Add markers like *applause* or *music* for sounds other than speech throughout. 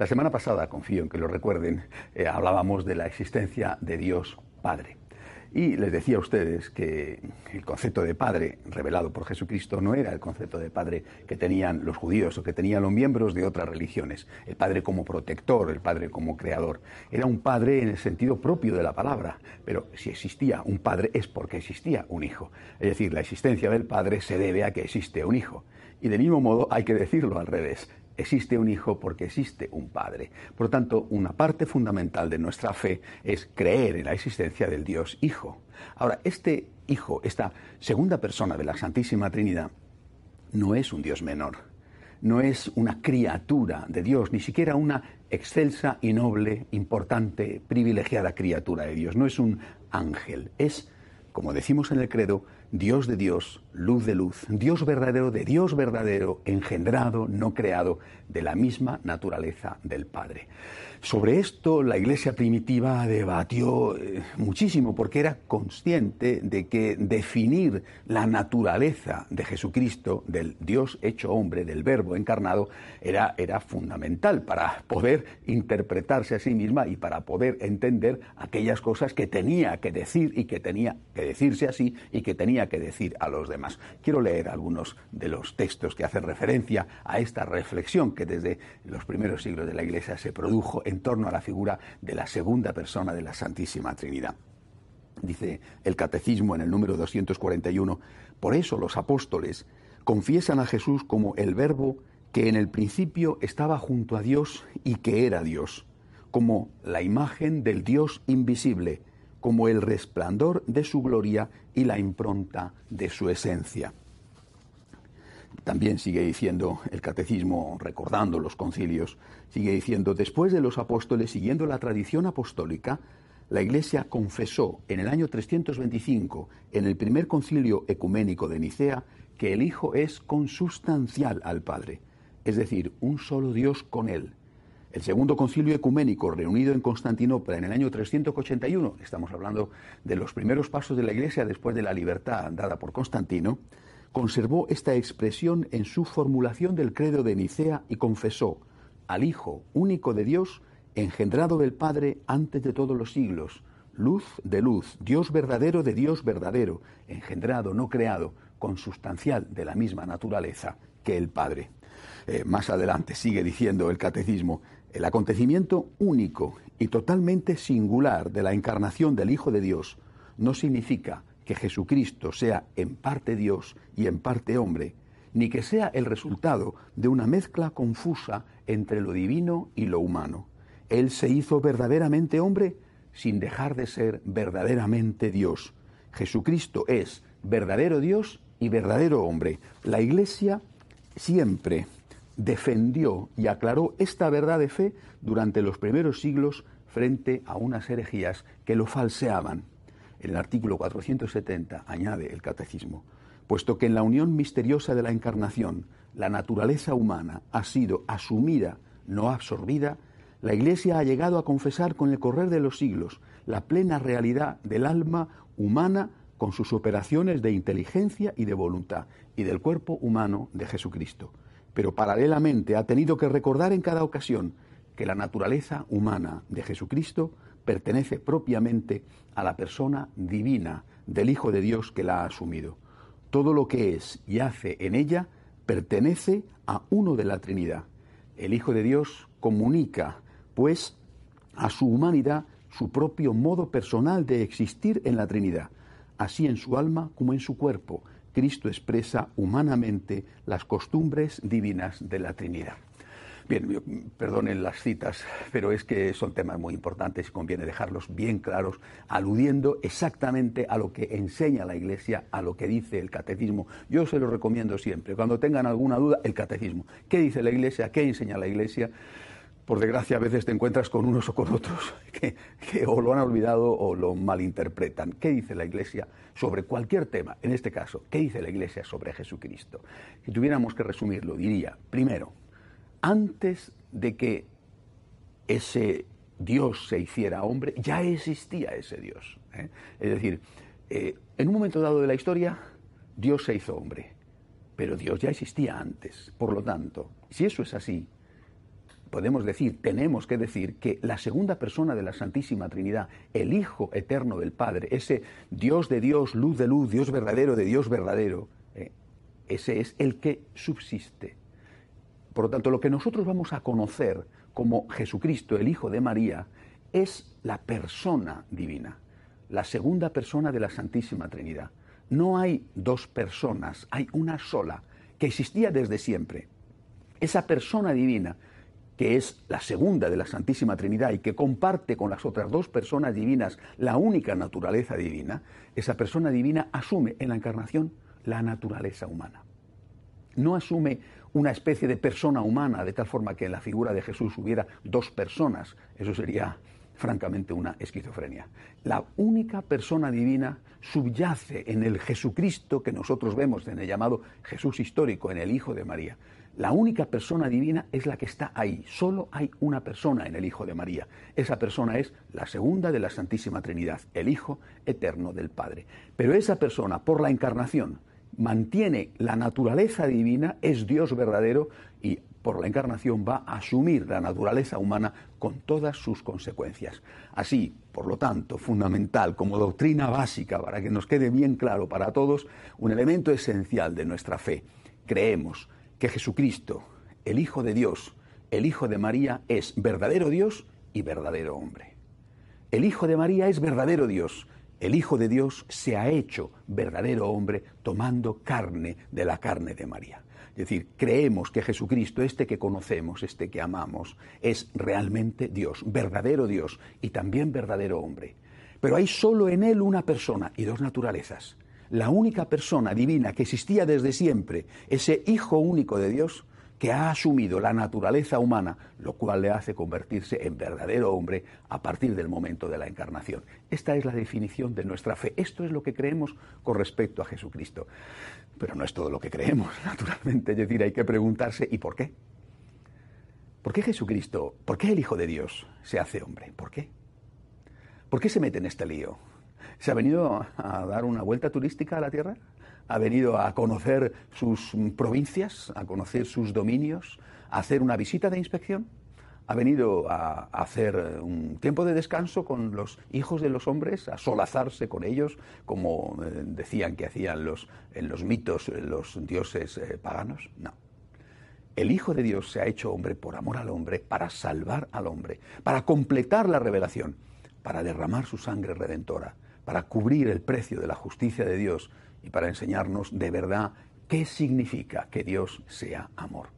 La semana pasada, confío en que lo recuerden, eh, hablábamos de la existencia de Dios Padre. Y les decía a ustedes que el concepto de Padre revelado por Jesucristo no era el concepto de Padre que tenían los judíos o que tenían los miembros de otras religiones. El Padre como protector, el Padre como creador. Era un Padre en el sentido propio de la palabra. Pero si existía un Padre es porque existía un Hijo. Es decir, la existencia del Padre se debe a que existe un Hijo. Y de mismo modo hay que decirlo al revés existe un hijo porque existe un padre. Por lo tanto, una parte fundamental de nuestra fe es creer en la existencia del Dios Hijo. Ahora, este Hijo, esta segunda persona de la Santísima Trinidad, no es un Dios menor, no es una criatura de Dios, ni siquiera una excelsa y noble, importante, privilegiada criatura de Dios, no es un ángel, es, como decimos en el credo, Dios de Dios, luz de luz, Dios verdadero de Dios verdadero, engendrado, no creado, de la misma naturaleza del Padre. Sobre esto la iglesia primitiva debatió eh, muchísimo porque era consciente de que definir la naturaleza de Jesucristo, del Dios hecho hombre, del verbo encarnado, era, era fundamental para poder interpretarse a sí misma y para poder entender aquellas cosas que tenía que decir y que tenía que decirse así y que tenía que decir a los demás. Quiero leer algunos de los textos que hacen referencia a esta reflexión que desde los primeros siglos de la iglesia se produjo en torno a la figura de la segunda persona de la Santísima Trinidad. Dice el Catecismo en el número 241, por eso los apóstoles confiesan a Jesús como el Verbo que en el principio estaba junto a Dios y que era Dios, como la imagen del Dios invisible, como el resplandor de su gloria y la impronta de su esencia. También sigue diciendo el catecismo, recordando los concilios, sigue diciendo, después de los apóstoles, siguiendo la tradición apostólica, la Iglesia confesó en el año 325, en el primer concilio ecuménico de Nicea, que el Hijo es consustancial al Padre, es decir, un solo Dios con Él. El segundo concilio ecuménico, reunido en Constantinopla en el año 381, estamos hablando de los primeros pasos de la Iglesia después de la libertad dada por Constantino, conservó esta expresión en su formulación del credo de Nicea y confesó al Hijo único de Dios, engendrado del Padre antes de todos los siglos, luz de luz, Dios verdadero de Dios verdadero, engendrado, no creado, consustancial de la misma naturaleza que el Padre. Eh, más adelante sigue diciendo el catecismo, el acontecimiento único y totalmente singular de la encarnación del Hijo de Dios no significa que Jesucristo sea en parte Dios y en parte hombre, ni que sea el resultado de una mezcla confusa entre lo divino y lo humano. Él se hizo verdaderamente hombre sin dejar de ser verdaderamente Dios. Jesucristo es verdadero Dios y verdadero hombre. La Iglesia siempre defendió y aclaró esta verdad de fe durante los primeros siglos frente a unas herejías que lo falseaban. En el artículo 470 añade el catecismo, puesto que en la unión misteriosa de la encarnación la naturaleza humana ha sido asumida, no absorbida, la Iglesia ha llegado a confesar con el correr de los siglos la plena realidad del alma humana con sus operaciones de inteligencia y de voluntad y del cuerpo humano de Jesucristo. Pero paralelamente ha tenido que recordar en cada ocasión que la naturaleza humana de Jesucristo pertenece propiamente a la persona divina del Hijo de Dios que la ha asumido. Todo lo que es y hace en ella pertenece a uno de la Trinidad. El Hijo de Dios comunica, pues, a su humanidad su propio modo personal de existir en la Trinidad, así en su alma como en su cuerpo. Cristo expresa humanamente las costumbres divinas de la Trinidad. Bien, perdonen las citas, pero es que son temas muy importantes y conviene dejarlos bien claros, aludiendo exactamente a lo que enseña la Iglesia, a lo que dice el catecismo. Yo se lo recomiendo siempre. Cuando tengan alguna duda, el catecismo. ¿Qué dice la Iglesia? ¿Qué enseña la Iglesia? Por desgracia, a veces te encuentras con unos o con otros *laughs* que, o lo han olvidado o lo malinterpretan. ¿Qué dice la Iglesia sobre cualquier tema? En este caso, ¿qué dice la Iglesia sobre Jesucristo? Si tuviéramos que resumirlo, diría, primero, antes de que ese Dios se hiciera hombre, ya existía ese Dios. ¿eh? Es decir, eh, en un momento dado de la historia, Dios se hizo hombre, pero Dios ya existía antes. Por lo tanto, si eso es así, podemos decir, tenemos que decir que la segunda persona de la Santísima Trinidad, el Hijo eterno del Padre, ese Dios de Dios, luz de luz, Dios verdadero de Dios verdadero, eh, ese es el que subsiste. Por lo tanto, lo que nosotros vamos a conocer como Jesucristo, el Hijo de María, es la persona divina, la segunda persona de la Santísima Trinidad. No hay dos personas, hay una sola, que existía desde siempre. Esa persona divina que es la segunda de la Santísima Trinidad y que comparte con las otras dos personas divinas la única naturaleza divina, esa persona divina asume en la encarnación la naturaleza humana. No asume una especie de persona humana de tal forma que en la figura de Jesús hubiera dos personas. Eso sería francamente una esquizofrenia. La única persona divina subyace en el Jesucristo que nosotros vemos en el llamado Jesús histórico, en el Hijo de María. La única persona divina es la que está ahí. Solo hay una persona en el Hijo de María. Esa persona es la segunda de la Santísima Trinidad, el Hijo eterno del Padre. Pero esa persona, por la encarnación, mantiene la naturaleza divina, es Dios verdadero y por la encarnación va a asumir la naturaleza humana con todas sus consecuencias. Así, por lo tanto, fundamental como doctrina básica, para que nos quede bien claro para todos, un elemento esencial de nuestra fe. Creemos que Jesucristo, el Hijo de Dios, el Hijo de María, es verdadero Dios y verdadero hombre. El Hijo de María es verdadero Dios. El Hijo de Dios se ha hecho verdadero hombre tomando carne de la carne de María. Es decir, creemos que Jesucristo, este que conocemos, este que amamos, es realmente Dios, verdadero Dios y también verdadero hombre. Pero hay solo en Él una persona y dos naturalezas la única persona divina que existía desde siempre, ese Hijo único de Dios, que ha asumido la naturaleza humana, lo cual le hace convertirse en verdadero hombre a partir del momento de la encarnación. Esta es la definición de nuestra fe. Esto es lo que creemos con respecto a Jesucristo. Pero no es todo lo que creemos, *laughs* naturalmente. Es decir, hay que preguntarse, ¿y por qué? ¿Por qué Jesucristo, por qué el Hijo de Dios se hace hombre? ¿Por qué? ¿Por qué se mete en este lío? ¿Se ha venido a dar una vuelta turística a la Tierra? ¿Ha venido a conocer sus provincias, a conocer sus dominios, a hacer una visita de inspección? ¿Ha venido a hacer un tiempo de descanso con los hijos de los hombres, a solazarse con ellos, como eh, decían que hacían los, en los mitos los dioses eh, paganos? No. El Hijo de Dios se ha hecho hombre por amor al hombre, para salvar al hombre, para completar la revelación, para derramar su sangre redentora para cubrir el precio de la justicia de Dios y para enseñarnos de verdad qué significa que Dios sea amor.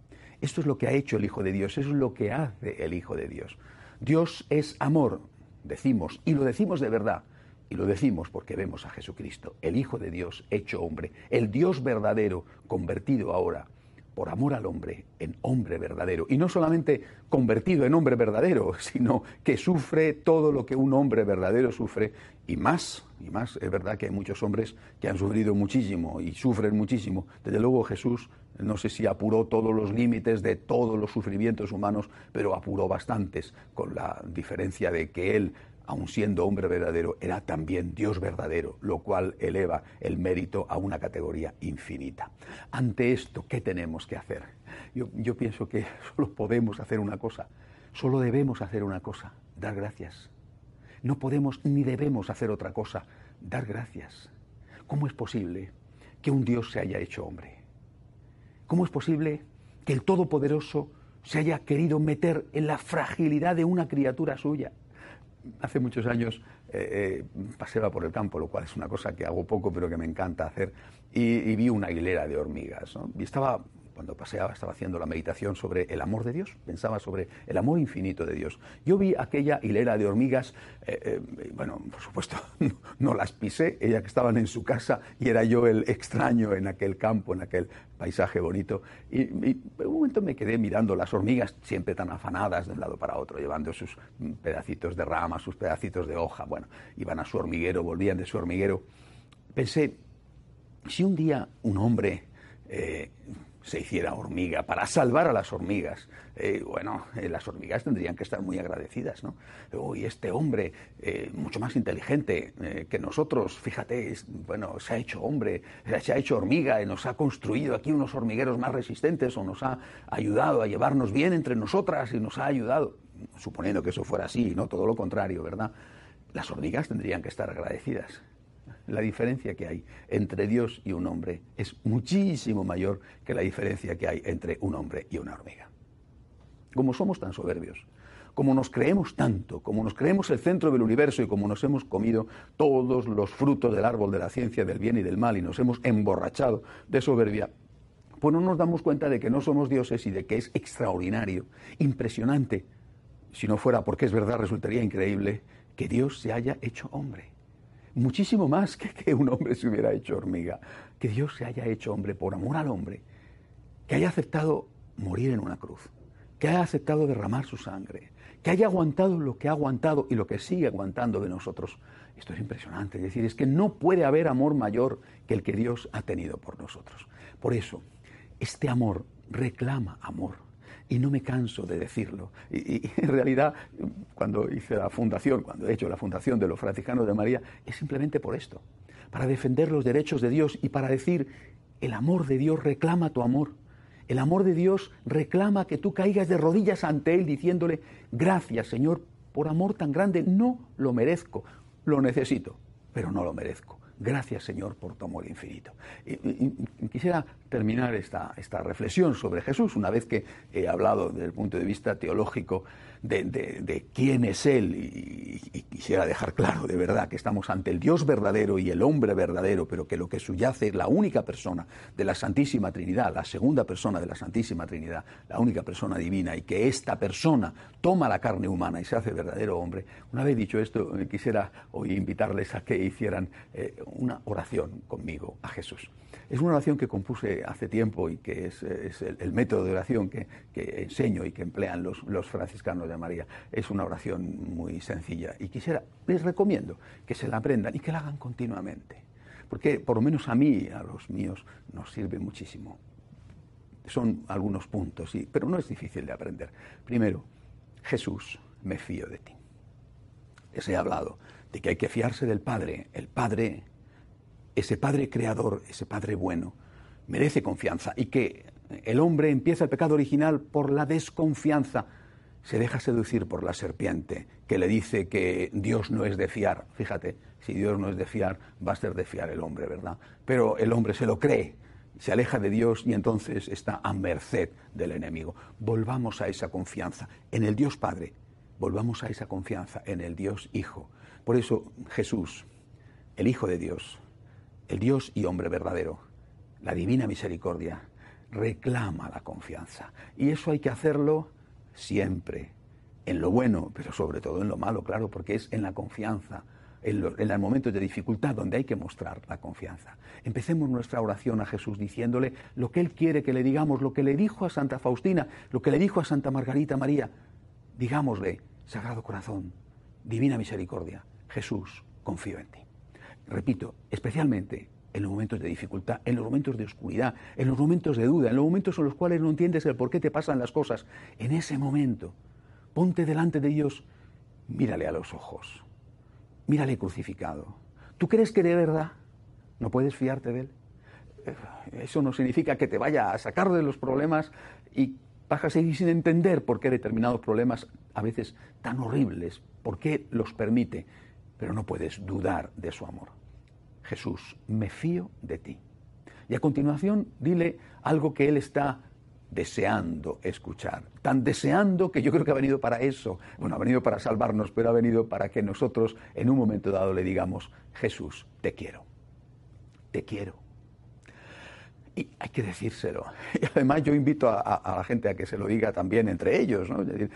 Esto es lo que ha hecho el Hijo de Dios, eso es lo que hace el Hijo de Dios. Dios es amor, decimos, y lo decimos de verdad, y lo decimos porque vemos a Jesucristo, el Hijo de Dios hecho hombre, el Dios verdadero convertido ahora por amor al hombre en hombre verdadero. Y no solamente convertido en hombre verdadero, *laughs* sino que sufre todo lo que un hombre verdadero sufre y más, y más. Es verdad que hay muchos hombres que han sufrido muchísimo y sufren muchísimo. Desde luego Jesús, no sé si apuró todos los límites de todos los sufrimientos humanos, pero apuró bastantes, con la diferencia de que Él aun siendo hombre verdadero, era también Dios verdadero, lo cual eleva el mérito a una categoría infinita. Ante esto, ¿qué tenemos que hacer? Yo, pienso que *laughs* solo podemos hacer una cosa, solo debemos hacer una cosa, dar gracias. No podemos ni debemos hacer otra cosa, dar gracias. ¿Cómo es posible que un Dios se haya hecho hombre? ¿Cómo es posible que el Todopoderoso se haya querido meter en la fragilidad de una criatura suya? Hace muchos años eh, eh, paseaba por el campo, lo cual es una cosa que hago poco pero que me encanta hacer, y, vi una hilera de hormigas. Y estaba cuando paseaba, estaba haciendo la meditación sobre el amor de Dios, pensaba sobre el amor infinito de Dios. Yo vi aquella hilera de hormigas, eh, eh, bueno, por supuesto, *laughs* no, las pisé, ellas que estaban en su casa y era yo el extraño en aquel campo, en aquel paisaje bonito. Y, en un momento me quedé mirando las hormigas, siempre tan afanadas de un lado para otro, llevando sus pedacitos de rama, sus pedacitos de hoja. Bueno, iban a su hormiguero, volvían de su hormiguero. Pensé, si un día un hombre eh, se hiciera hormiga para salvar a las hormigas, eh, bueno, eh, las hormigas tendrían que estar muy agradecidas, ¿no? Y este hombre, mucho más inteligente que nosotros, fíjate, bueno, se ha hecho hombre, se ha hecho hormiga y nos ha construido aquí unos hormigueros más resistentes o nos ha ayudado a llevarnos bien entre nosotras y nos ha ayudado, suponiendo que eso fuera así, no todo lo contrario, ¿verdad? Las hormigas tendrían que estar agradecidas la diferencia que hay entre Dios y un hombre es muchísimo mayor que la diferencia que hay entre un hombre y una hormiga. Como somos tan soberbios, como nos creemos tanto, como nos creemos el centro del universo y como nos hemos comido todos los frutos del árbol de la ciencia del bien y del mal y nos hemos emborrachado de soberbia, pues no nos damos cuenta de que no somos dioses y de que es extraordinario, impresionante, si no fuera porque es verdad, resultaría increíble que Dios se haya hecho hombre muchísimo más que un hombre se hubiera hecho hormiga, que Dios se haya hecho hombre por amor al hombre, que haya aceptado morir en una cruz, que haya aceptado derramar su sangre, que haya aguantado lo que ha aguantado y lo que sigue aguantando de nosotros. Esto es impresionante, es decir, es que no puede haber amor mayor que el que Dios ha tenido por nosotros. Por eso, este amor reclama amor y no me canso de decirlo. Y, *laughs* en realidad, cuando hice la fundación, cuando he hecho la fundación de los franciscanos de María, es simplemente por esto, para defender los derechos de Dios y para decir, el amor de Dios reclama tu amor. El amor de Dios reclama que tú caigas de rodillas ante Él diciéndole, gracias Señor, por amor tan grande, no lo merezco, lo necesito, pero no lo merezco. Gracias Señor por tu amor infinito. Y, quisiera terminar esta, esta reflexión sobre Jesús, una vez que he hablado desde el punto de vista teológico de, quién es Él y, quisiera dejar claro de verdad que estamos ante el Dios verdadero y el hombre verdadero, pero que lo que subyace es la única persona de la Santísima Trinidad, la segunda persona de la Santísima Trinidad, la única persona divina, y que esta persona toma la carne humana y se hace verdadero hombre. Una vez dicho esto, eh, quisiera hoy invitarles a que hicieran eh, una oración conmigo a Jesús. Es una oración que compuse hace tiempo y que es, el, método de oración que, enseño y que emplean los, franciscanos María. Es una oración muy sencilla y quisiera, les recomiendo que se la aprendan y que la hagan continuamente. Porque por lo menos a mí, a los míos, nos sirve muchísimo. Son algunos puntos, pero no es difícil de aprender. Primero, Jesús, me fío de ti. Les he hablado de que hay que fiarse del Padre. El Padre ese Padre creador, ese Padre bueno, merece confianza y que el hombre empieza el pecado original por la desconfianza, se deja seducir por la serpiente que le dice que Dios no es de fiar. Fíjate, si Dios no es de fiar, va a ser de fiar el hombre, ¿verdad? Pero el hombre se lo cree, se aleja de Dios y entonces está a merced del enemigo. Volvamos a esa confianza en el Dios Padre, volvamos a esa confianza en el Dios Hijo. Por eso Jesús, el Hijo de Dios, el Dios y hombre verdadero, la divina misericordia, reclama la confianza. Y eso hay que hacerlo siempre, en lo bueno, pero sobre todo en lo malo, claro, porque es en la confianza, en, los momentos de dificultad donde hay que mostrar la confianza. Empecemos nuestra oración a Jesús diciéndole lo que Él quiere que le digamos, lo que le dijo a Santa Faustina, lo que le dijo a Santa Margarita María. Digámosle, Sagrado Corazón, Divina Misericordia, Jesús, confío en ti repito, especialmente en los momentos de dificultad, en los momentos de oscuridad, en los momentos de duda, en los momentos en los cuales no entiendes el por qué te pasan las cosas, en ese momento, ponte delante de Dios, mírale a los ojos, mírale crucificado. ¿Tú crees que de verdad no puedes fiarte de Él? Eh, eso no significa que te vaya a sacar de los problemas y vas a seguir sin entender por qué determinados problemas, a veces tan horribles, por qué los permite, pero no puedes dudar de su amor. Jesús, me fío de ti. Y a continuación dile algo que Él está deseando escuchar. Tan deseando que yo creo que ha venido para eso. Bueno, ha venido para salvarnos, pero ha venido para que nosotros en un momento dado le digamos, Jesús, te quiero. Te quiero. Y hay que decírselo. *laughs* Y además yo invito a, la gente a que se lo diga también entre ellos. ¿no? Eh,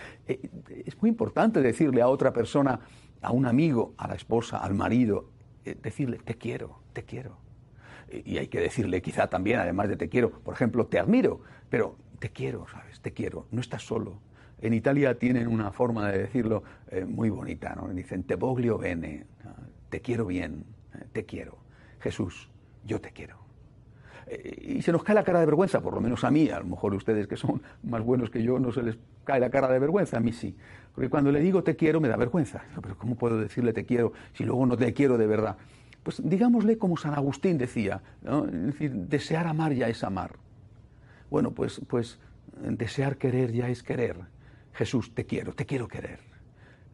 es, muy importante decirle a otra persona, a un amigo, a la esposa, al marido, decirle, te quiero, te quiero. Y hay que decirle quizá también, además de te quiero, por ejemplo, te admiro, pero te quiero, ¿sabes? Te quiero, no estás solo. En Italia tienen una forma de decirlo eh, muy bonita, ¿no? Dicen, te voglio bene, te quiero bien, te quiero. Jesús, yo te quiero. Eh, y se nos cae la cara de vergüenza, por lo menos a mí, a lo mejor ustedes que son más buenos que yo no se les cae la cara de vergüenza, a mí sí. Porque cuando le digo te quiero me da vergüenza. Pero ¿cómo puedo decirle te quiero si luego no te quiero de verdad? Pues digámosle como San Agustín decía, decir, desear amar ya es amar. Bueno, pues, pues desear querer ya es querer. Jesús, te quiero, te quiero querer.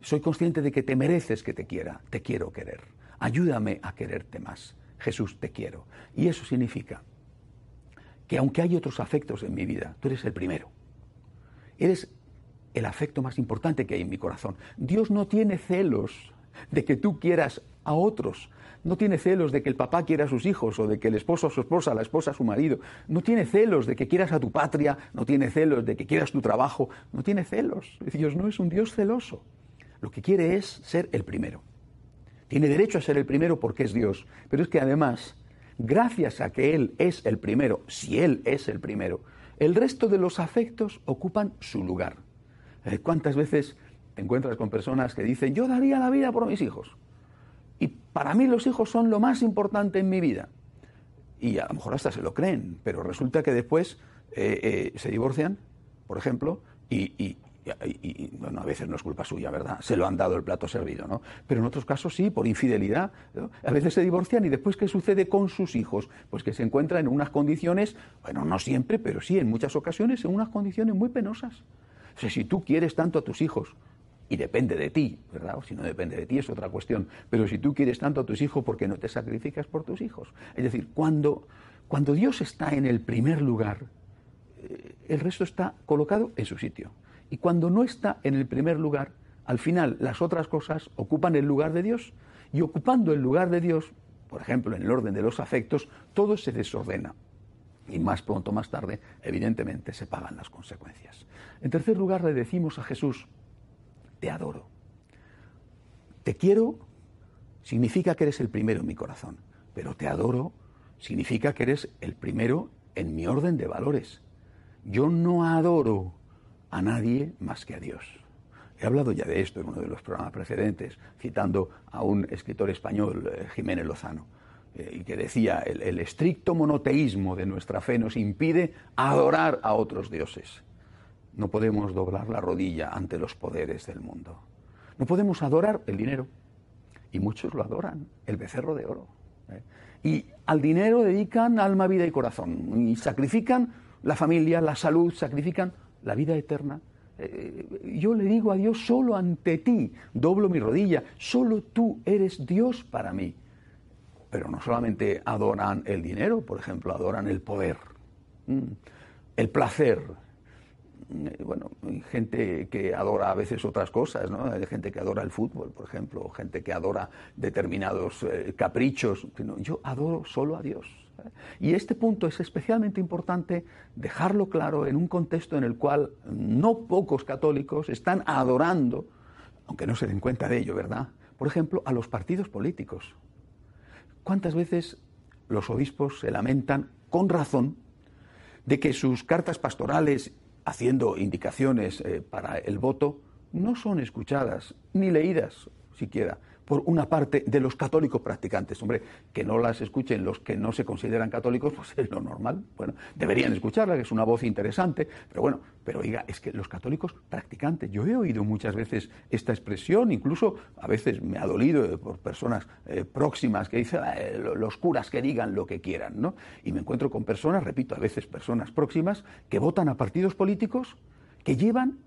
Soy consciente de que te mereces que te quiera, te quiero querer. Ayúdame a quererte más. Jesús, te quiero. Y eso significa que aunque hay otros afectos en mi vida, tú eres el primero. Eres el afecto más importante que hay en mi corazón. Dios no tiene celos de que tú quieras a otros. No tiene celos de que el papá quiera a sus hijos o de que el esposo a su esposa, la esposa a su marido. No tiene celos de que quieras a tu patria, no tiene celos de que quieras tu trabajo. No tiene celos. Dios no es un Dios celoso. Lo que quiere es ser el primero. Tiene derecho a ser el primero porque es Dios. Pero es que además gracias a que Él es el primero, si Él es el primero, el resto de los afectos ocupan su lugar. Eh, ¿Cuántas veces te encuentras con personas que dicen, yo daría la vida por mis hijos? Y para mí los hijos son lo más importante en mi vida. Y a lo mejor hasta se lo creen, pero resulta que después eh, eh, se divorcian, por ejemplo, y, y, bueno, a veces no es culpa suya, ¿verdad? Se lo han dado el plato servido, ¿no? Pero en otros casos sí, por infidelidad. A veces se divorcian y después, ¿qué sucede con sus hijos? Pues que se encuentran en unas condiciones, bueno, no siempre, pero sí en muchas ocasiones, en unas condiciones muy penosas. O sea, si tú quieres tanto a tus hijos, y depende de ti, ¿verdad? O si no depende de ti es otra cuestión, pero si tú quieres tanto a tus hijos, ¿por qué no te sacrificas por tus hijos? Es decir, cuando, cuando Dios está en el primer lugar, eh, el resto está colocado en su sitio. Y cuando no está en el primer lugar, al final las otras cosas ocupan el lugar de Dios. Y ocupando el lugar de Dios, por ejemplo, en el orden de los afectos, todo se desordena. Y más pronto, más tarde, evidentemente, se pagan las consecuencias. En tercer lugar, le decimos a Jesús, te adoro. Te quiero significa que eres el primero en mi corazón, pero te adoro significa que eres el primero en mi orden de valores. Yo no adoro a nadie más que a Dios. He hablado ya de esto en uno de los programas precedentes, citando a un escritor español, eh, Jiménez Lozano, eh, que decía, el, el estricto monoteísmo de nuestra fe nos impide adorar a otros dioses. No podemos doblar la rodilla ante los poderes del mundo. No podemos adorar el dinero. Y muchos lo adoran, el becerro de oro. ¿eh? Y al dinero dedican alma, vida y corazón. Y sacrifican la familia, la salud, sacrifican la vida eterna. Eh, yo le digo a Dios, solo ante ti doblo mi rodilla, solo tú eres Dios para mí. Pero no solamente adoran el dinero, por ejemplo, adoran el poder, el placer. Eh, bueno, gente que adora a veces otras cosas, ¿no? Hay gente que adora el fútbol, por ejemplo, gente que adora determinados eh, caprichos. Yo adoro solo a Dios. Y este punto es especialmente importante dejarlo claro en un contexto en el cual no pocos católicos están adorando, aunque no se den cuenta de ello, ¿verdad? Por ejemplo, a los partidos políticos. ¿Cuántas veces los obispos se lamentan, con razón, de que sus cartas pastorales, haciendo indicaciones eh, para el voto, no son escuchadas ni leídas siquiera por una parte de los católicos practicantes. Hombre, que no las escuchen los que no se consideran católicos, *laughs* pues es lo normal. Bueno, deberían escucharla, que es una voz interesante, pero bueno, pero oiga, es que los católicos practicantes, yo he oído muchas veces esta expresión, incluso a veces me ha dolido por personas eh, próximas que dicen, eh, los curas que digan lo que quieran, ¿no? Y me encuentro con personas, repito, a veces personas próximas, que votan a partidos políticos que llevan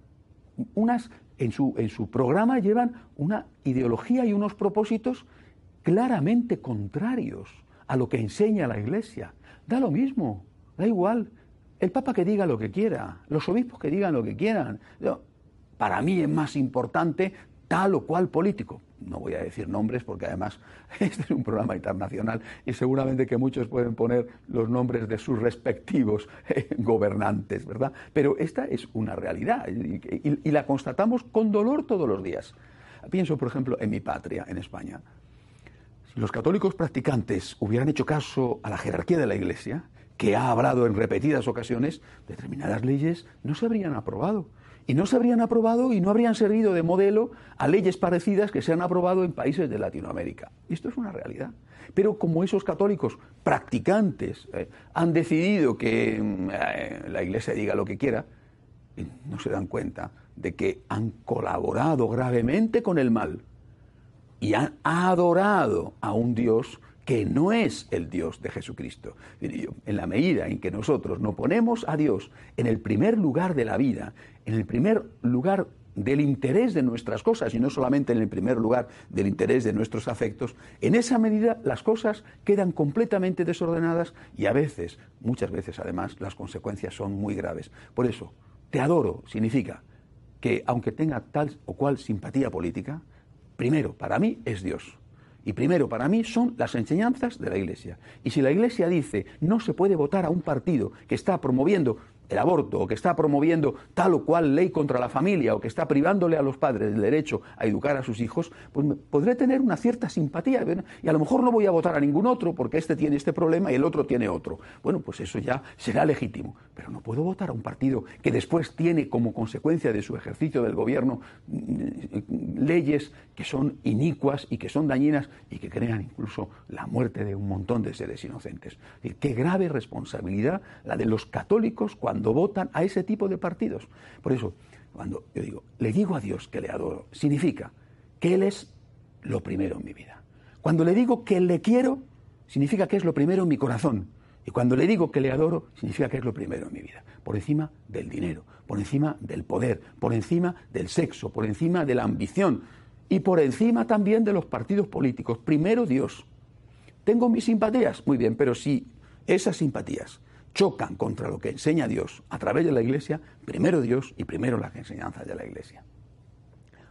unas en su, en su programa llevan una ideología y unos propósitos claramente contrarios a lo que enseña la Iglesia. Da lo mismo, da igual. El Papa que diga lo que quiera, los obispos que digan lo que quieran. Para mí es más importante tal o cual político. No voy a decir nombres porque además *laughs* este es un programa internacional y seguramente que muchos pueden poner los nombres de sus respectivos eh, gobernantes, ¿verdad? Pero esta es una realidad y, la constatamos con dolor todos los días. Pienso, por ejemplo, en mi patria, en España. Si los católicos practicantes hubieran hecho caso a la jerarquía de la Iglesia, que ha hablado en repetidas ocasiones, determinadas leyes no se habrían aprobado y no se habrían aprobado y no habrían servido de modelo a leyes parecidas que se han aprobado en países de Latinoamérica. Esto es una realidad. Pero como esos católicos practicantes eh, han decidido que mm, eh, la Iglesia diga lo que quiera, no se dan cuenta de que han colaborado gravemente con el mal y han adorado a un Dios que no es el Dios de Jesucristo. En la medida en que nosotros no ponemos a Dios en el primer lugar de la vida, en el primer lugar del interés de nuestras cosas y no solamente en el primer lugar del interés de nuestros afectos, en esa medida las cosas quedan completamente desordenadas y a veces, muchas veces además, las consecuencias son muy graves. Por eso, te adoro significa que aunque tenga tal o cual simpatía política, primero, para mí es Dios. Y primero, para mí, son las enseñanzas de la Iglesia. Y si la Iglesia dice no se puede votar a un partido que está promoviendo el aborto o que está promoviendo tal o cual ley contra la familia o que está privándole a los padres del derecho a educar a sus hijos, pues podré tener una cierta simpatía y a lo mejor no voy a votar a ningún otro porque este tiene este problema y el otro tiene otro. Bueno, pues eso ya será legítimo, pero no puedo votar a un partido que después tiene como consecuencia de su ejercicio del gobierno mm, leyes que son inicuas y que son dañinas y que crean incluso la muerte de un montón de seres inocentes. qué grave responsabilidad la de los católicos cuando cuando votan a ese tipo de partidos. Por eso, cuando yo digo, le digo a Dios que le adoro, significa que Él es lo primero en mi vida. Cuando le digo que le quiero, significa que es lo primero en mi corazón. Y cuando le digo que le adoro, significa que es lo primero en mi vida. Por encima del dinero, por encima del poder, por encima del sexo, por encima de la ambición y por encima también de los partidos políticos. Primero Dios. Tengo mis simpatías, muy bien, pero si esas simpatías chocan contra lo que enseña Dios a través de la Iglesia, primero Dios y primero las enseñanzas de la Iglesia.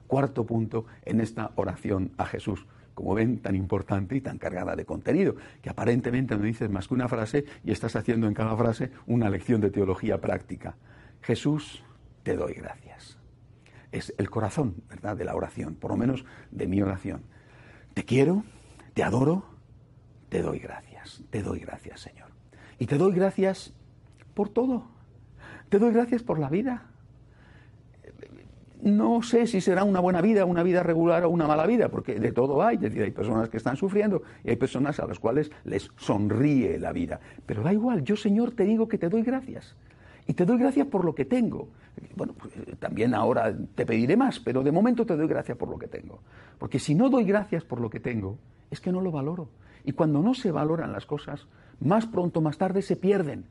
Cuarto punto en esta oración a Jesús, como ven, tan importante y tan cargada de contenido, que aparentemente no dices más que una frase y estás haciendo en cada frase una lección de teología práctica. Jesús, te doy gracias. Es el corazón, ¿verdad?, de la oración, por lo menos de mi oración. Te quiero, te adoro, te doy gracias, te doy gracias, Señor. Y te doy gracias por todo. Te doy gracias por la vida. No sé si será una buena vida, una vida regular o una mala vida, porque de todo hay. Es decir, hay personas que están sufriendo y hay personas a las cuales les sonríe la vida. Pero da igual, yo Señor te digo que te doy gracias. Y te doy gracias por lo que tengo. Bueno, pues, eh, también ahora te pediré más, pero de momento te doy gracias por lo que tengo. Porque si no doy gracias por lo que tengo, es que no lo valoro. Y cuando no se valoran las cosas, más pronto, más tarde se pierden,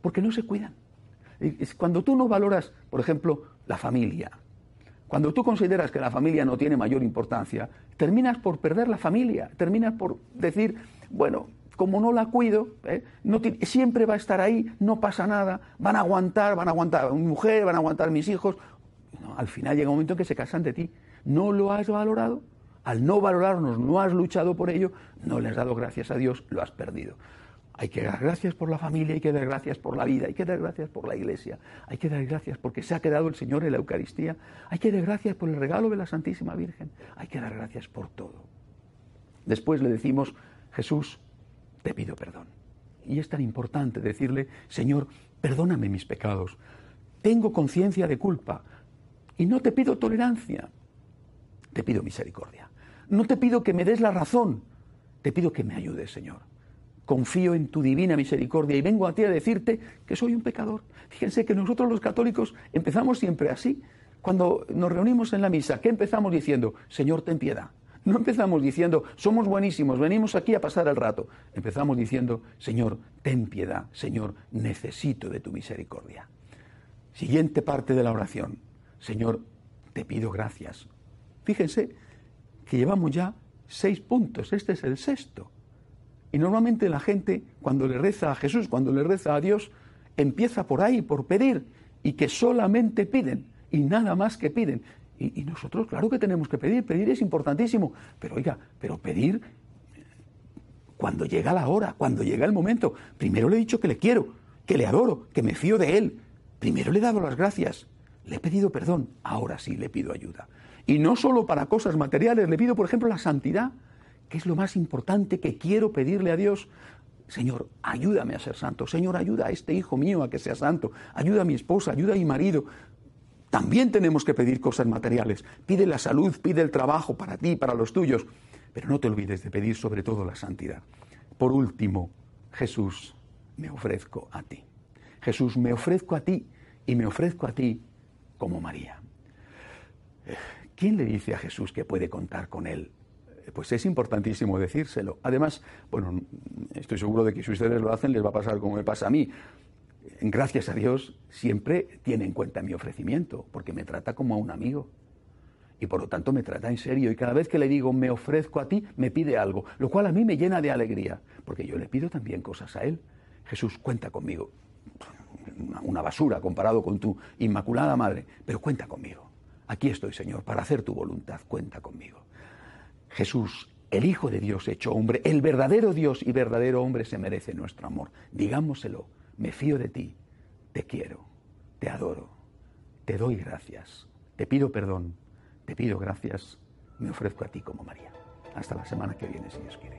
porque no se cuidan. Cuando tú no valoras, por ejemplo, la familia, cuando tú consideras que la familia no tiene mayor importancia, terminas por perder la familia, terminas por decir, bueno, como no la cuido, ¿eh? siempre va a estar ahí, no pasa nada, van a aguantar, van a aguantar mi mujer, van a aguantar mis hijos. al final llega un momento en que se casan de ti. ¿No lo has valorado? Al no valorarnos, no has luchado por ello, no le has dado gracias a Dios, lo has perdido. Hay que dar gracias por la familia, hay que dar gracias por la vida, hay que dar gracias por la iglesia, hay que dar gracias porque se ha quedado el Señor en la Eucaristía, hay que dar gracias por el regalo de la Santísima Virgen, hay que dar gracias por todo. Después le decimos, Jesús, te pido perdón. Y es tan importante decirle, Señor, perdóname mis pecados, tengo conciencia de culpa y no te pido tolerancia, te pido misericordia. No te pido que me des la razón, te pido que me ayudes, Señor confío en tu divina misericordia y vengo a ti a decirte que soy un pecador. Fíjense que nosotros los católicos empezamos siempre así. Cuando nos reunimos en la misa, ¿qué empezamos diciendo? Señor, ten piedad. No empezamos diciendo, somos buenísimos, venimos aquí a pasar el rato. Empezamos diciendo, Señor, ten piedad, Señor, necesito de tu misericordia. Siguiente parte de la oración, Señor, te pido gracias. Fíjense que llevamos ya seis puntos, este es el sexto. Y normalmente la gente, cuando le reza a Jesús, cuando le reza a Dios, empieza por ahí, por pedir, y que solamente piden, y nada más que piden. Y, nosotros, claro que tenemos que pedir, pedir es importantísimo, pero oiga, pero pedir cuando llega la hora, cuando llega el momento. Primero le he dicho que le quiero, que le adoro, que me fío de él. Primero le he dado las gracias, le he pedido perdón, ahora sí le pido ayuda. Y no solo para cosas materiales, le pido, por ejemplo, la santidad, que es lo más importante que quiero pedirle a Dios. Señor, ayúdame a ser santo. Señor, ayuda a este hijo mío a que sea santo. Ayuda a mi esposa, ayuda a mi marido. También tenemos que pedir cosas materiales. Pide la salud, pide el trabajo para ti, para los tuyos. Pero no te olvides de pedir sobre todo la santidad. Por último, Jesús, me ofrezco a ti. Jesús, me ofrezco a ti y me ofrezco a ti como María. ¿Quién le dice a Jesús que puede contar con él? Pues es importantísimo decírselo. Además, bueno, estoy seguro de que si ustedes lo hacen les va a pasar como me pasa a mí. Gracias a Dios siempre tiene en cuenta mi ofrecimiento, porque me trata como a un amigo y por lo tanto me trata en serio y cada vez que le digo me ofrezco a ti, me pide algo, lo cual a mí me llena de alegría, porque yo le pido también cosas a Él. Jesús, cuenta conmigo. *laughs* Una basura comparado con tu Inmaculada Madre, pero cuenta conmigo. Aquí estoy, Señor, para hacer tu voluntad, cuenta conmigo. Jesús, el Hijo de Dios hecho hombre, el verdadero Dios y verdadero hombre se merece nuestro amor. Digámoselo, me fío de ti, te quiero, te adoro, te doy gracias, te pido perdón te pido gracias, me ofrezco a ti como María. Hasta la semana que viene, si Dios quiere.